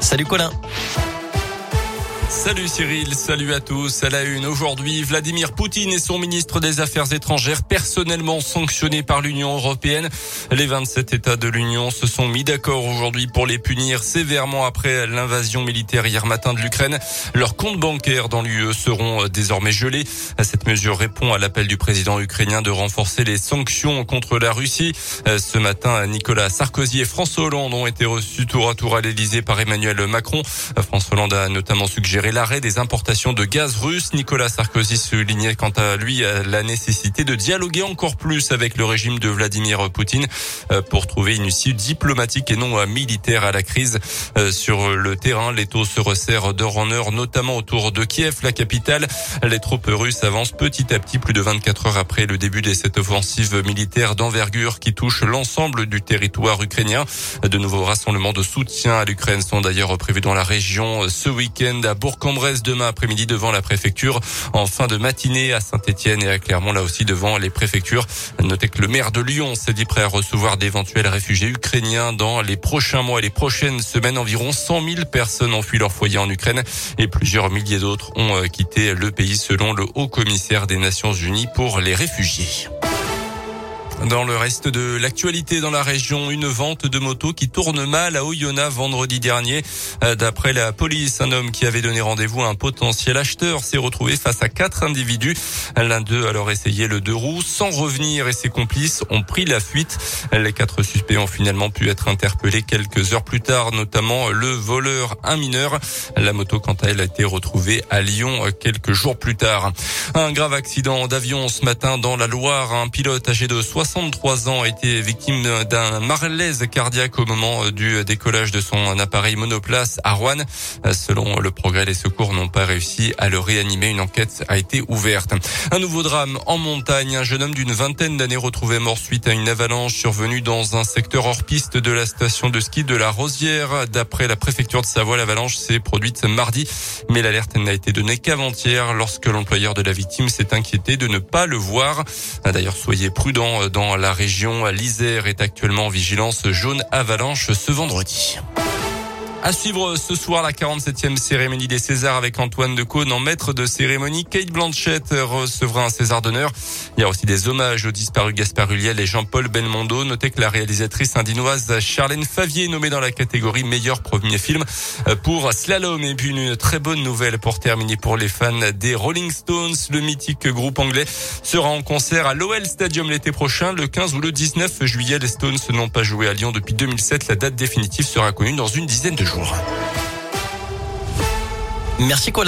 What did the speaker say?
Salut Colin. Salut Cyril, salut à tous. À la une aujourd'hui, Vladimir Poutine et son ministre des Affaires étrangères personnellement sanctionnés par l'Union européenne. Les 27 États de l'Union se sont mis d'accord aujourd'hui pour les punir sévèrement après l'invasion militaire hier matin de l'Ukraine. Leurs comptes bancaires dans l'UE seront désormais gelés. Cette mesure répond à l'appel du président ukrainien de renforcer les sanctions contre la Russie. Ce matin, Nicolas Sarkozy et François Hollande ont été reçus tour à tour à l'Elysée par Emmanuel Macron. François Hollande a notamment suggéré l'arrêt des importations de gaz russe. Nicolas Sarkozy soulignait quant à lui la nécessité de dialoguer encore plus avec le régime de Vladimir Poutine euh, pour trouver une issue diplomatique et non euh, militaire à la crise. Euh, sur le terrain, les taux se resserrent d'heure en heure, notamment autour de Kiev, la capitale. Les troupes russes avancent petit à petit, plus de 24 heures après le début de cette offensive militaire d'envergure qui touche l'ensemble du territoire ukrainien. De nouveaux rassemblements de soutien à l'Ukraine sont d'ailleurs prévus dans la région ce week-end à Bourg Cambresse demain après-midi devant la préfecture. En fin de matinée à Saint-Etienne et à Clermont, là aussi devant les préfectures. Notez que le maire de Lyon s'est dit prêt à recevoir d'éventuels réfugiés ukrainiens dans les prochains mois et les prochaines semaines. Environ 100 000 personnes ont fui leur foyer en Ukraine et plusieurs milliers d'autres ont euh, quitté le pays selon le haut commissaire des Nations Unies pour les réfugiés. Dans le reste de l'actualité dans la région, une vente de motos qui tourne mal à Oyonnax vendredi dernier. Euh, d'après la police, un homme qui avait donné rendez-vous à un potentiel acheteur s'est retrouvé face à quatre individus. L'un d'eux a alors essayé le deux roues sans revenir et ses complices ont pris la fuite. Les quatre suspects ont finalement pu être interpellés quelques heures plus tard, notamment le voleur, un mineur. La moto, quant à elle, a été retrouvée à Lyon quelques jours plus tard. Un grave accident d'avion ce matin dans la Loire. Un pilote âgé de 60 63 ans a été victime d'un malaise cardiaque au moment du décollage de son appareil monoplace à Rouen. Selon le progrès, les secours n'ont pas réussi à le réanimer. Une enquête a été ouverte. Un nouveau drame en montagne. Un jeune homme d'une vingtaine d'années retrouvé mort suite à une avalanche survenue dans un secteur hors piste de la station de ski de la Rosière. D'après la préfecture de Savoie, l'avalanche s'est produite mardi, mais l'alerte n'a été donnée qu'avant-hier lorsque l'employeur de la victime s'est inquiété de ne pas le voir. D'ailleurs, soyez prudents dans la région. L'Isère est actuellement en vigilance jaune avalanche ce vendredi. À suivre ce soir la 47e cérémonie des Césars avec Antoine de Caunes en maître de cérémonie. Kate Blanchett recevra un César d'honneur. Il y a aussi des hommages aux disparus Gaspard Ulliel et Jean-Paul Belmondo. Notez que la réalisatrice indinoise Charlène Favier nommée dans la catégorie meilleur premier film pour Slalom. Et puis une très bonne nouvelle pour terminer pour les fans des Rolling Stones. Le mythique groupe anglais sera en concert à l'OL Stadium l'été prochain, le 15 ou le 19 juillet. Les Stones n'ont pas joué à Lyon depuis 2007. La date définitive sera connue dans une dizaine de jours. Merci Colin.